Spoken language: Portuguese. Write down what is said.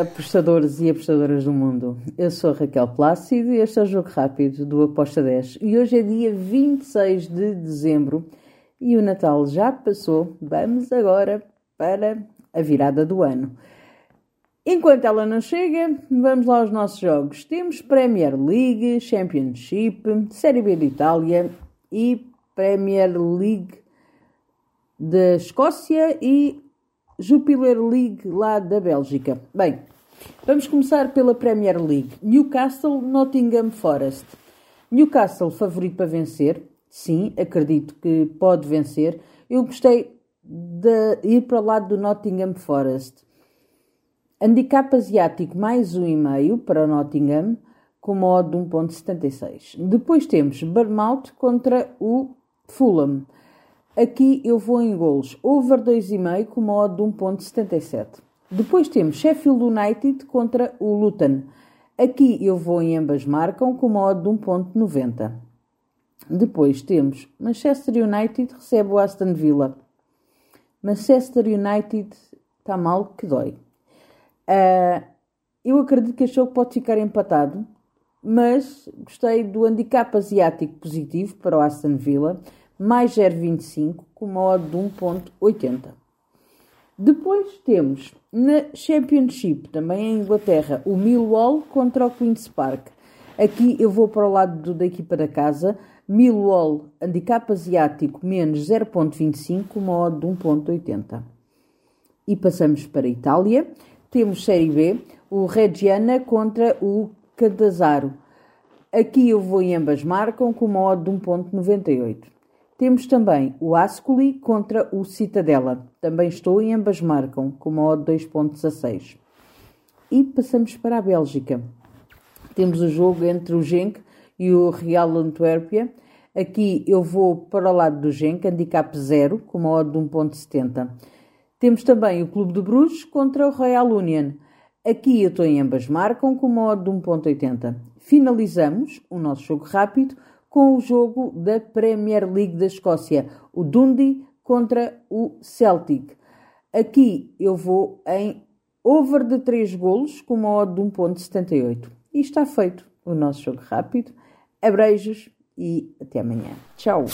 apostadores e apostadoras do mundo. Eu sou Raquel Plácido e este é o Jogo Rápido do Aposta 10. E hoje é dia 26 de dezembro e o Natal já passou. Vamos agora para a virada do ano. Enquanto ela não chega, vamos lá aos nossos jogos. Temos Premier League, Championship, Série B de Itália e Premier League da Escócia e Jupiler League lá da Bélgica. Bem, vamos começar pela Premier League. Newcastle, Nottingham Forest. Newcastle favorito para vencer. Sim, acredito que pode vencer. Eu gostei de ir para o lado do Nottingham Forest. Handicap asiático mais 1,5 para o Nottingham, com modo de 1,76. Depois temos Bournemouth contra o Fulham. Aqui eu vou em golos over 2,5 com uma odd de 1.77. Depois temos Sheffield United contra o Luton. Aqui eu vou em ambas marcam com uma odd de 1.90. Depois temos Manchester United recebe o Aston Villa. Manchester United está mal que dói. Uh, eu acredito que este jogo pode ficar empatado, mas gostei do handicap asiático positivo para o Aston Villa mais 0,25 com uma odd de 1,80. Depois temos na Championship, também em Inglaterra, o Millwall contra o Queen's Park. Aqui eu vou para o lado do, da equipa da casa. Millwall, handicap asiático, menos 0.25, uma odd de 1.80. E passamos para a Itália. Temos Série B, o Reggiana contra o Cadazzaro. Aqui eu vou em ambas marcam com uma odd de 1.98. Temos também o Ascoli contra o Citadela. Também estou e ambas marcam, com uma odd 2.16. E passamos para a Bélgica. Temos o jogo entre o Genk e o Real Antuérpia. Aqui eu vou para o lado do Genk, handicap 0, com uma odd de 1.70. Temos também o Clube de Bruges contra o Royal Union. Aqui eu estou em ambas marcam, com uma odd de 1.80. Finalizamos o nosso jogo rápido com o jogo da Premier League da Escócia, o Dundee contra o Celtic. Aqui eu vou em over de 3 golos com uma odd de 1.78. E está feito o nosso jogo rápido. Abreijos e até amanhã. Tchau!